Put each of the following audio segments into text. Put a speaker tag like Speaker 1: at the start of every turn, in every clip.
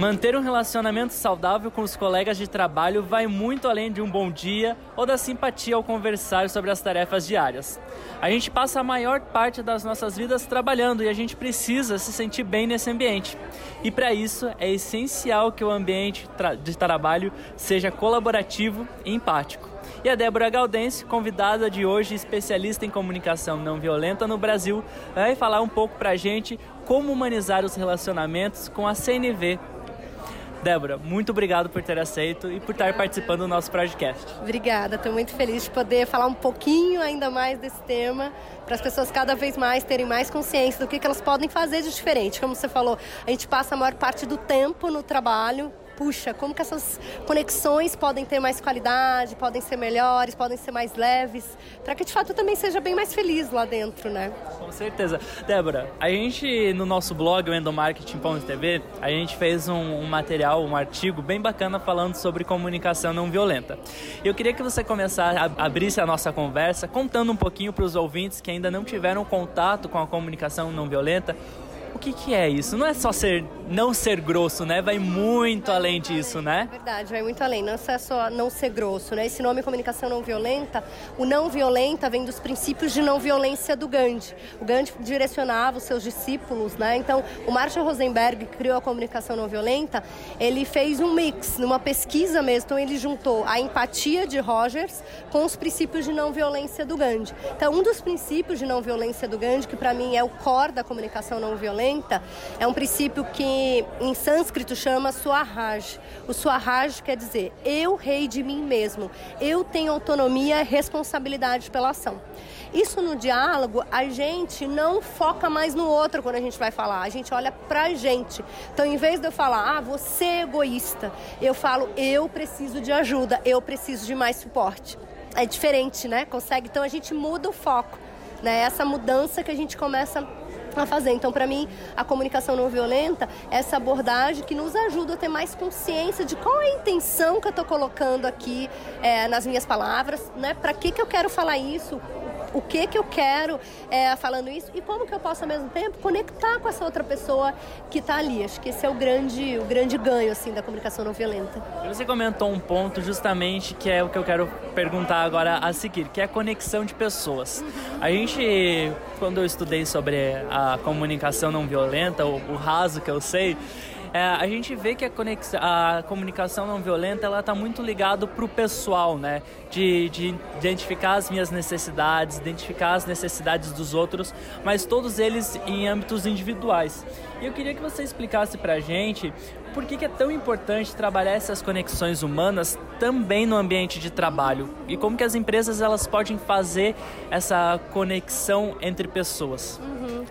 Speaker 1: Manter um relacionamento saudável com os colegas de trabalho vai muito além de um bom dia ou da simpatia ao conversar sobre as tarefas diárias. A gente passa a maior parte das nossas vidas trabalhando e a gente precisa se sentir bem nesse ambiente. E para isso é essencial que o ambiente de trabalho seja colaborativo e empático. E a Débora Galdense, convidada de hoje, especialista em comunicação não violenta no Brasil, vai falar um pouco para a gente como humanizar os relacionamentos com a CNV, Débora, muito obrigado por ter aceito e por estar participando do nosso podcast.
Speaker 2: Obrigada, estou muito feliz de poder falar um pouquinho ainda mais desse tema, para as pessoas cada vez mais terem mais consciência do que, que elas podem fazer de diferente. Como você falou, a gente passa a maior parte do tempo no trabalho, puxa, como que essas conexões podem ter mais qualidade, podem ser melhores, podem ser mais leves, para que de fato também seja bem mais feliz lá dentro, né?
Speaker 1: Com certeza. Débora, a gente no nosso blog, o endomarketing.tv, a gente fez um, um, material, um artigo bem bacana falando sobre comunicação não violenta. Eu queria que você começasse, a, abrisse a nossa conversa contando um pouquinho para os ouvintes que ainda não tiveram contato com a comunicação não violenta, o que, que é isso? Não é só ser, não ser grosso, né? Vai muito além disso, né?
Speaker 2: É verdade, vai muito além. Não é só não ser grosso, né? Esse nome comunicação não violenta, o não violenta vem dos princípios de não violência do Gandhi. O Gandhi direcionava os seus discípulos, né? Então, o Marshall Rosenberg, que criou a comunicação não violenta, ele fez um mix, numa pesquisa mesmo. Então, ele juntou a empatia de Rogers com os princípios de não violência do Gandhi. Então, um dos princípios de não violência do Gandhi, que para mim é o core da comunicação não violenta, violenta é um princípio que em sânscrito chama Swaraj. O Swaraj quer dizer eu rei de mim mesmo, eu tenho autonomia e responsabilidade pela ação. Isso no diálogo, a gente não foca mais no outro quando a gente vai falar, a gente olha pra gente. Então, em vez de eu falar, ah, você é egoísta, eu falo, eu preciso de ajuda, eu preciso de mais suporte. É diferente, né? Consegue? Então, a gente muda o foco. Né? Essa mudança que a gente começa a fazer. Então, para mim, a comunicação não violenta é essa abordagem que nos ajuda a ter mais consciência de qual é a intenção que eu estou colocando aqui é, nas minhas palavras, né? Para que, que eu quero falar isso, o que que eu quero é, falando isso e como que eu posso ao mesmo tempo conectar com essa outra pessoa que está ali. Acho que esse é o grande, o grande ganho assim da comunicação não violenta.
Speaker 1: Você comentou um ponto justamente que é o que eu quero perguntar agora a seguir, que é a conexão de pessoas. A gente, quando eu estudei sobre a comunicação não violenta, o, o raso que eu sei, é, a gente vê que a, conexão, a comunicação não violenta ela está muito ligado para o pessoal, né? De, de identificar as minhas necessidades, identificar as necessidades dos outros, mas todos eles em âmbitos individuais. E eu queria que você explicasse para a gente por que, que, é tão importante trabalhar essas conexões humanas também no ambiente de trabalho e como que as empresas elas podem fazer essa conexão entre pessoas.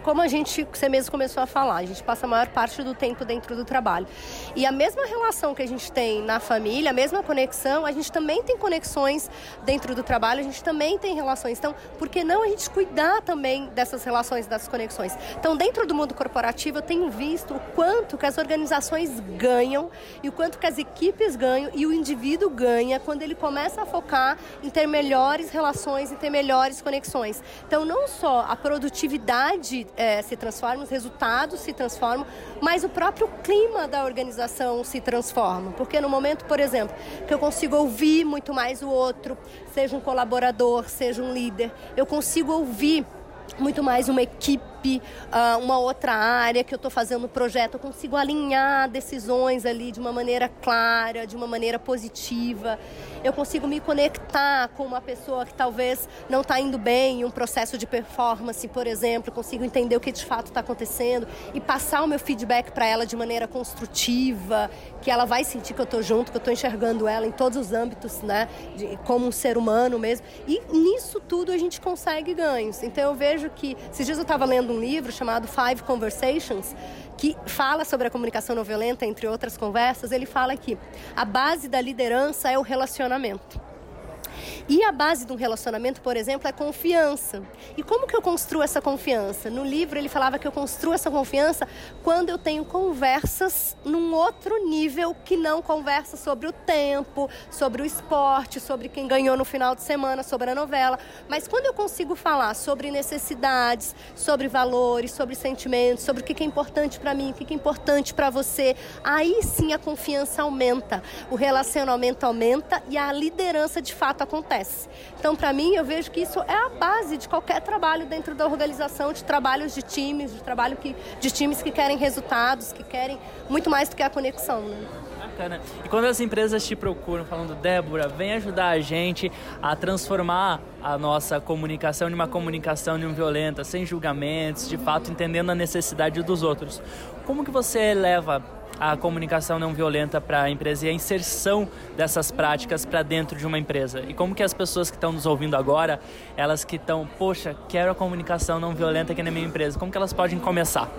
Speaker 2: Como a gente, você mesmo começou a falar, a gente passa a maior parte do tempo dentro do trabalho. E a mesma relação que a gente tem na família, a mesma conexão, a gente também tem conexões dentro do trabalho, a gente também tem relações. Então, por que não a gente cuidar também dessas relações, dessas conexões? Então, dentro do mundo corporativo, eu tenho visto o quanto que as organizações ganham e o quanto que as equipes ganham e o indivíduo ganha quando ele começa a focar em ter melhores relações e ter melhores conexões. Então, não só a produtividade é, se transforma, os resultados se transformam, mas o próprio clima da organização se transforma. Porque no momento, por exemplo, que eu consigo ouvir muito mais o outro, seja um colaborador, seja um líder, eu consigo ouvir muito mais uma equipe, ah, uma outra área que eu estou fazendo o projeto, eu consigo alinhar decisões ali de uma maneira clara, de uma maneira positiva eu consigo me conectar com uma pessoa que talvez não está indo bem em um processo de performance, por exemplo, consigo entender o que de fato está acontecendo e passar o meu feedback para ela de maneira construtiva, que ela vai sentir que eu estou junto, que eu estou enxergando ela em todos os âmbitos, né, de, como um ser humano mesmo. E nisso tudo a gente consegue ganhos. Então eu vejo que, esses dias eu estava lendo um livro chamado Five Conversations, que fala sobre a comunicação não violenta, entre outras conversas, ele fala que a base da liderança é o relacionamento. E a base de um relacionamento, por exemplo, é confiança. E como que eu construo essa confiança? No livro ele falava que eu construo essa confiança quando eu tenho conversas num outro nível que não conversa sobre o tempo, sobre o esporte, sobre quem ganhou no final de semana, sobre a novela. Mas quando eu consigo falar sobre necessidades, sobre valores, sobre sentimentos, sobre o que é importante para mim, o que é importante para você, aí sim a confiança aumenta, o relacionamento aumenta e a liderança de fato acontece. Então, para mim, eu vejo que isso é a base de qualquer trabalho dentro da organização, de trabalhos de times, de trabalho que, de times que querem resultados, que querem muito mais do que a conexão. Né?
Speaker 1: Bacana. E quando as empresas te procuram falando, Débora, vem ajudar a gente a transformar a nossa comunicação em uma comunicação não violenta, sem julgamentos, de fato entendendo a necessidade dos outros. Como que você leva a comunicação não violenta para a empresa e a inserção dessas práticas para dentro de uma empresa? E como que as pessoas que estão nos ouvindo agora, elas que estão, poxa, quero a comunicação não violenta aqui na minha empresa, como que elas podem começar?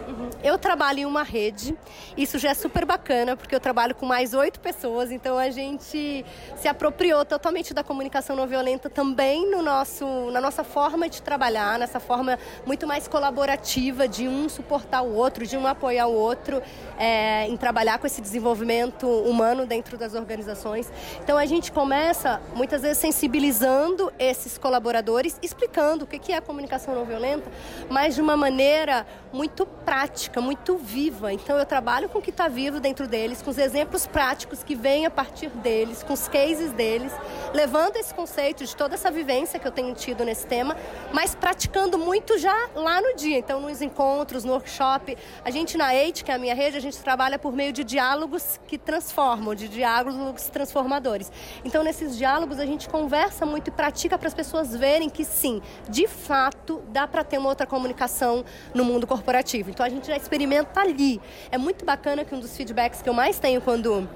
Speaker 2: Eu trabalho em uma rede, isso já é super bacana, porque eu trabalho com mais oito pessoas, então a gente se apropriou totalmente da comunicação não violenta também no nosso, na nossa forma de trabalhar, nessa forma muito mais colaborativa de um suportar o outro, de um apoiar o outro é, em trabalhar com esse desenvolvimento humano dentro das organizações. Então a gente começa muitas vezes sensibilizando esses colaboradores, explicando o que é a comunicação não violenta, mas de uma maneira muito prática, muito viva. Então eu trabalho com o que está vivo dentro deles, com os exemplos práticos que vêm a partir deles, com os cases deles, levando esse conceito de toda essa vivência que eu tenho tido nesse tema, mas praticando muito já lá no dia. Então nos encontros, no workshop, a gente na EIT, que é a minha rede, a gente trabalha por meio de diálogos que transformam, de diálogos transformadores. Então nesses diálogos a gente conversa muito e pratica para as pessoas verem que sim, de fato dá para ter uma outra comunicação no mundo corporativo. Então a gente já experimenta ali. É muito bacana que um dos feedbacks que eu mais tenho quando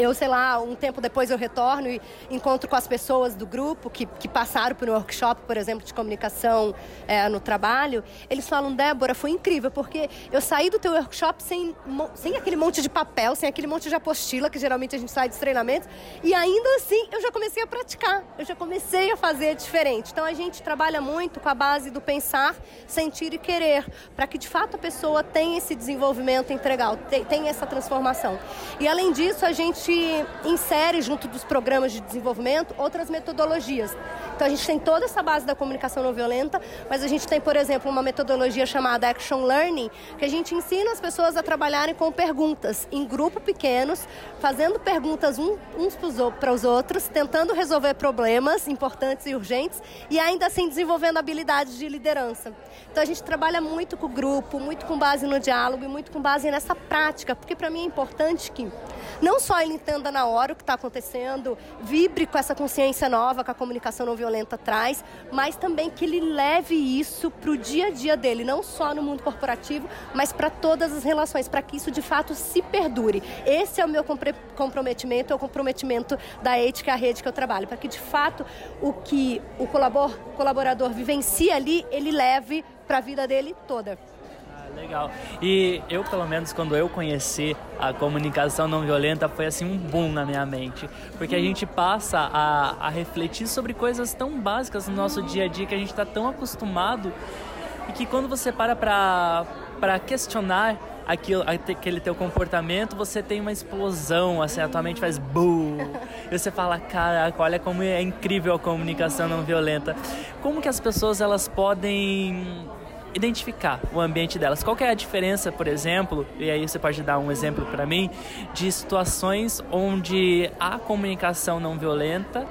Speaker 2: eu, sei lá, um tempo depois eu retorno e encontro com as pessoas do grupo que, que passaram por um workshop, por exemplo, de comunicação é, no trabalho. Eles falam, Débora, foi incrível, porque eu saí do teu workshop sem, sem aquele monte de papel, sem aquele monte de apostila, que geralmente a gente sai dos treinamentos, e ainda assim eu já comecei a praticar, eu já comecei a fazer diferente. Então a gente trabalha muito com a base do pensar, sentir e querer, para que de fato a pessoa tenha esse desenvolvimento integral, tenha essa transformação. E além disso, a gente gente insere junto dos programas de desenvolvimento outras metodologias. Então a gente tem toda essa base da comunicação não violenta, mas a gente tem, por exemplo, uma metodologia chamada Action Learning, que a gente ensina as pessoas a trabalharem com perguntas em grupos pequenos, fazendo perguntas uns para os outros, tentando resolver problemas importantes e urgentes e ainda assim desenvolvendo habilidades de liderança. Então a gente trabalha muito com o grupo, muito com base no diálogo e muito com base nessa prática, porque para mim é importante que não só ele entenda na hora o que está acontecendo, vibre com essa consciência nova que a comunicação não violenta traz, mas também que ele leve isso para o dia a dia dele, não só no mundo corporativo, mas para todas as relações, para que isso de fato se perdure. Esse é o meu comprometimento, é o comprometimento da ética, a rede que eu trabalho, para que de fato o que o colaborador vivencia ali, ele leve para a vida dele toda.
Speaker 1: Legal. E eu, pelo menos, quando eu conheci a comunicação não violenta, foi assim um boom na minha mente. Porque a gente passa a, a refletir sobre coisas tão básicas no nosso dia a dia que a gente está tão acostumado e que quando você para para questionar aquilo, aquele teu comportamento, você tem uma explosão, assim, a tua mente faz boom. E você fala, caraca, olha como é incrível a comunicação não violenta. Como que as pessoas elas podem identificar o ambiente delas. Qual é a diferença, por exemplo, e aí você pode dar um exemplo para mim, de situações onde há comunicação não violenta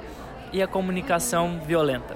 Speaker 1: e a comunicação violenta?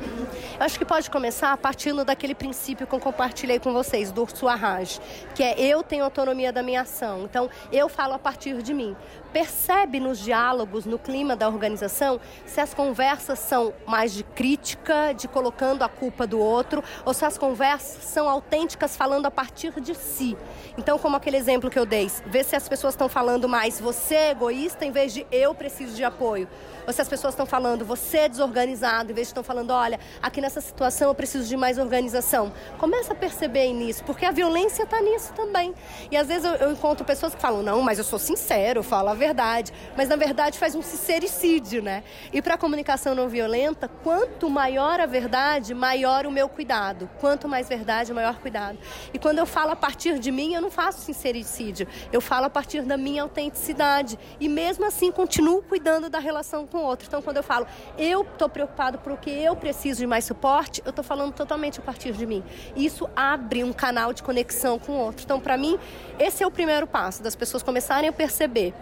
Speaker 2: Eu acho que pode começar partindo daquele princípio que eu compartilhei com vocês, do Suarraj, que é eu tenho autonomia da minha ação. Então, eu falo a partir de mim. Percebe nos diálogos, no clima da organização, se as conversas são mais de crítica, de colocando a culpa do outro, ou se as conversas são autênticas, falando a partir de si. Então, como aquele exemplo que eu dei, vê se as pessoas estão falando mais você é egoísta em vez de eu preciso de apoio. Ou se as pessoas estão falando você desorganizado, em vez de estão falando, olha, aqui nessa situação eu preciso de mais organização. Começa a perceber nisso, porque a violência está nisso também. E às vezes eu, eu, encontro pessoas que falam, não, mas eu sou sincero, eu falo a verdade. Mas na verdade faz um sincericídio, né? E para a comunicação não violenta, quanto maior a verdade, maior o meu cuidado. Quanto mais verdade, maior cuidado. E quando eu falo a partir de mim, eu não faço sincericídio. Eu falo a partir da minha autenticidade. E mesmo assim continuo cuidando da relação com o outro. Então quando eu falo, eu estou preocupado porque eu preciso de mais suporte, eu estou falando totalmente a partir de mim. Isso abre um canal de conexão com o outro. Então, para mim, esse é o primeiro passo, das pessoas começarem a perceber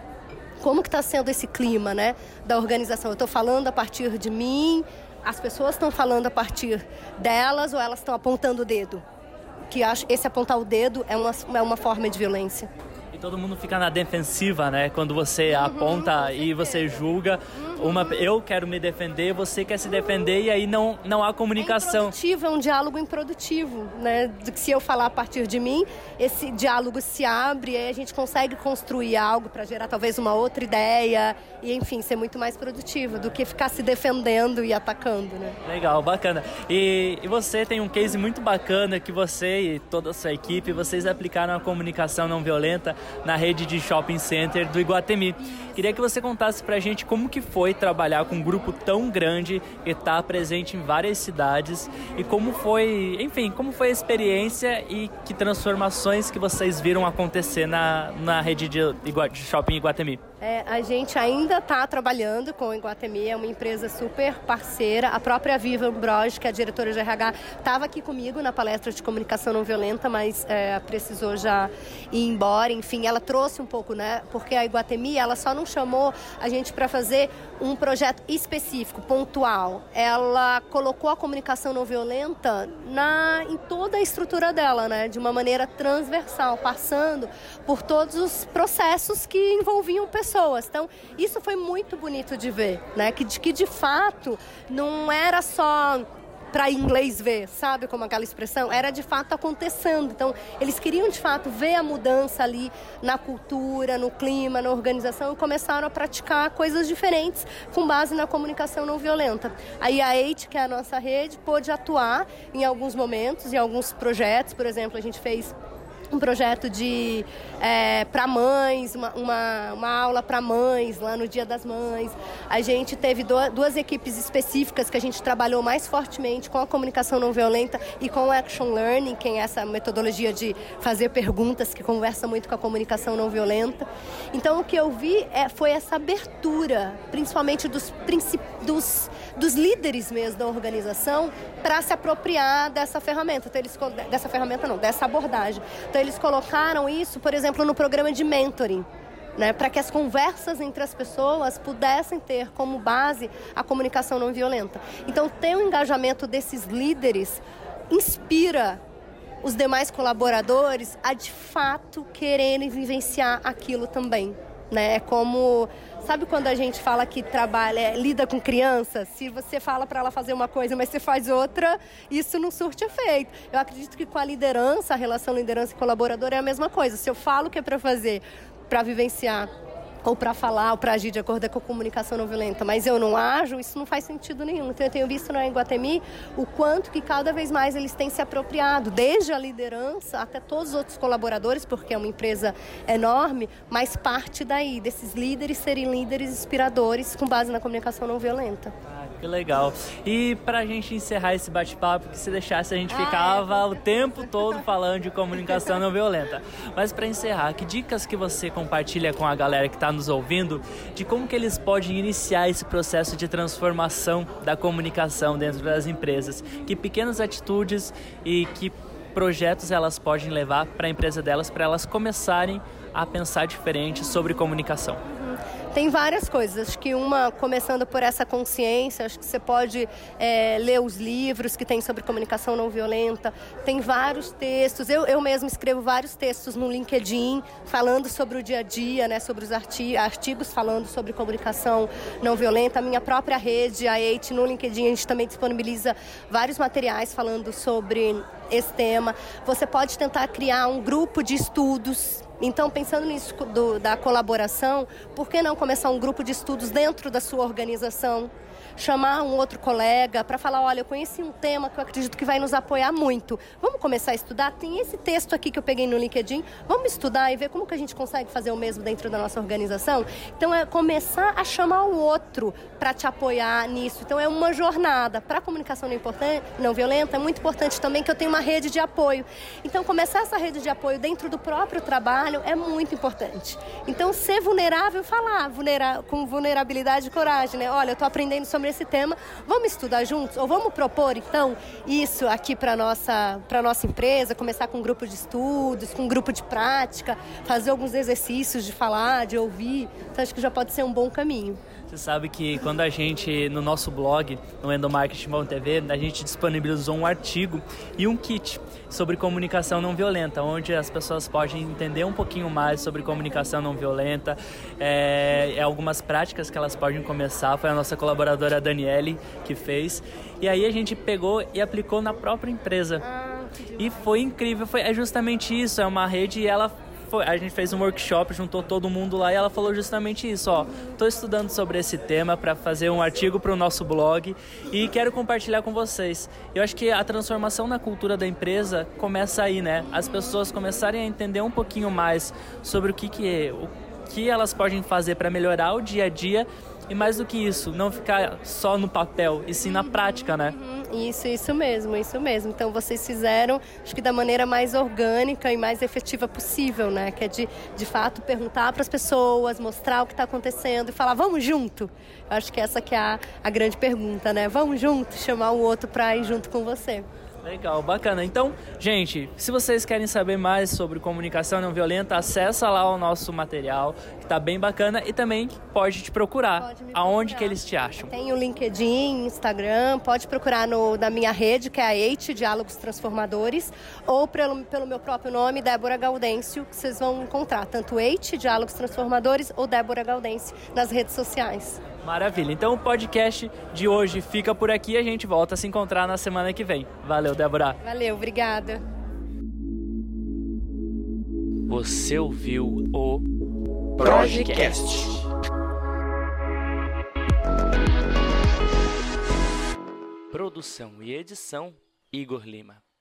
Speaker 2: como que está sendo esse clima, né, da organização. Eu estou falando a partir de mim, as pessoas estão falando a partir delas ou elas estão apontando o dedo? Que acho esse apontar o dedo é uma, é uma forma de violência
Speaker 1: todo mundo fica na defensiva, né? Quando você uhum, aponta e você julga, uhum. uma eu quero me defender, você quer se defender e aí não não há comunicação.
Speaker 2: É é um diálogo improdutivo, né? Se eu falar a partir de mim, esse diálogo se abre e aí a gente consegue construir algo para gerar talvez uma outra ideia e enfim, ser muito mais produtivo do que ficar se defendendo e atacando, né?
Speaker 1: Legal, bacana. E, e você tem um case muito bacana que você e toda a sua equipe, vocês aplicaram a comunicação não violenta na rede de shopping center do Iguatemi. Queria que você contasse pra gente como que foi trabalhar com um grupo tão grande e estar tá presente em várias cidades e como foi, enfim, como foi a experiência e que transformações que vocês viram acontecer na, na rede de, de shopping Iguatemi.
Speaker 2: É, a gente ainda está trabalhando com o Iguatemi, é uma empresa super parceira. A própria Viva Broge, que é a diretora de RH, estava aqui comigo na palestra de comunicação não violenta, mas é, precisou já ir embora. Enfim, ela trouxe um pouco, né? Porque a Iguatemi, ela só não chamou a gente para fazer um projeto específico, pontual. Ela colocou a comunicação não violenta na, em toda a estrutura dela, né? De uma maneira transversal, passando por todos os processos que envolviam pessoas. Então, isso foi muito bonito de ver, né? Que, que de fato não era só para inglês ver, sabe como aquela expressão? Era de fato acontecendo. Então, eles queriam de fato ver a mudança ali na cultura, no clima, na organização e começaram a praticar coisas diferentes com base na comunicação não violenta. Aí a EIT, que é a nossa rede, pôde atuar em alguns momentos, em alguns projetos. Por exemplo, a gente fez um projeto de é, para mães, uma, uma, uma aula para mães lá no Dia das Mães. A gente teve do, duas equipes específicas que a gente trabalhou mais fortemente com a comunicação não violenta e com o Action Learning, que é essa metodologia de fazer perguntas que conversa muito com a comunicação não violenta. Então o que eu vi é, foi essa abertura, principalmente dos, dos, dos líderes mesmo da organização, para se apropriar dessa ferramenta. Então, eles, dessa ferramenta não, dessa abordagem. Então eles colocaram isso, por exemplo, no programa de mentoring. Né, para que as conversas entre as pessoas pudessem ter como base a comunicação não violenta. Então, ter o um engajamento desses líderes inspira os demais colaboradores a de fato quererem vivenciar aquilo também. Né? É como Sabe quando a gente fala que trabalha, é, lida com crianças? Se você fala para ela fazer uma coisa, mas você faz outra, isso não surte efeito. Eu acredito que com a liderança, a relação liderança e colaborador é a mesma coisa. Se eu falo que é para fazer, para vivenciar ou para falar ou para agir de acordo com a comunicação não violenta, mas eu não ajo, isso não faz sentido nenhum. Então eu tenho visto na Iguatemi o quanto que cada vez mais eles têm se apropriado, desde a liderança até todos os outros colaboradores, porque é uma empresa enorme, mas parte daí, desses líderes serem líderes inspiradores com base na comunicação não violenta.
Speaker 1: Que legal. E pra gente encerrar esse bate-papo, que se deixasse a gente ficava ah, é. o tempo todo falando de comunicação não violenta. Mas para encerrar, que dicas que você compartilha com a galera que está nos ouvindo de como que eles podem iniciar esse processo de transformação da comunicação dentro das empresas? Que pequenas atitudes e que projetos elas podem levar para a empresa delas para elas começarem a pensar diferente sobre comunicação?
Speaker 2: Tem várias coisas. Acho que uma, começando por essa consciência, acho que você pode é, ler os livros que tem sobre comunicação não violenta. Tem vários textos. Eu, eu mesmo escrevo vários textos no LinkedIn falando sobre o dia a dia, né, sobre os arti artigos falando sobre comunicação não violenta. A minha própria rede, a EIT, no LinkedIn, a gente também disponibiliza vários materiais falando sobre esse tema. Você pode tentar criar um grupo de estudos Então, pensando nisso do, da colaboração, por que não começar um grupo de estudos dentro da sua organização? Chamar um outro colega para falar, olha, eu conheci um tema que eu acredito que vai nos apoiar muito. Vamos começar a estudar? Tem esse texto aqui que eu peguei no LinkedIn. Vamos estudar e ver como que a gente consegue fazer o mesmo dentro da nossa organização? Então é começar a chamar o outro para te apoiar nisso. Então é uma jornada. Para a comunicação não, importante, não violenta, é muito importante também que eu tenha uma rede de apoio. Então começar essa rede de apoio dentro do próprio trabalho é muito importante. Então ser vulnerável, falar vulnerar, com vulnerabilidade e coragem, né? Olha, eu estou aprendendo sobre sobre esse tema. Vamos estudar juntos? Ou vamos propor, então, isso aqui para a nossa, nossa empresa? Começar com um grupo de estudos, com um grupo de prática, fazer alguns exercícios de falar, de ouvir. Então, acho que já pode ser um bom caminho.
Speaker 1: Você sabe que quando a gente, no nosso blog, no Endomarketing.tv, a gente disponibilizou um artigo e um kit sobre comunicação não violenta, onde as pessoas podem entender um pouquinho mais sobre comunicação não violenta, é, é algumas práticas que elas podem começar. Foi a nossa colaboradora Daniele que fez. E aí a gente pegou e aplicou na própria empresa. Ah, e foi incrível, foi, é justamente isso, é uma rede e ela foi, a gente fez um workshop, juntou todo mundo lá e ela falou justamente isso, ó. Tô estudando sobre esse tema para fazer um artigo para o nosso blog e quero compartilhar com vocês. Eu acho que a transformação na cultura da empresa começa aí, né? As pessoas começarem a entender um pouquinho mais sobre o que que o que elas podem fazer para melhorar o dia a dia e mais do que isso, não ficar só no papel, e sim na prática, né?
Speaker 2: Uhum, isso, isso mesmo, isso mesmo. Então vocês fizeram, acho que da maneira mais orgânica e mais efetiva possível, né? Que é de, de fato perguntar para as pessoas, mostrar o que está acontecendo e falar, vamos junto. Acho que essa que é a, a grande pergunta, né? Vamos junto, chamar o outro para ir junto com você.
Speaker 1: Legal, bacana. Então, gente, se vocês querem saber mais sobre comunicação não violenta, acessa lá o nosso material, que tá bem bacana e também pode te procurar. Pode procurar. Aonde que eles te acham?
Speaker 2: Tem o LinkedIn, Instagram, pode procurar no, na minha rede, que é a EIT Diálogos Transformadores, ou pelo, pelo meu próprio nome, Débora Gaudêncio, que vocês vão encontrar tanto EIT Diálogos Transformadores ou Débora Gaudêncio nas redes sociais.
Speaker 1: Maravilha. Então o podcast de hoje fica por aqui e a gente volta a se encontrar na semana que vem. Valeu, Débora.
Speaker 2: Valeu, obrigada.
Speaker 3: Você ouviu o Projecast. Produção e edição Igor Lima.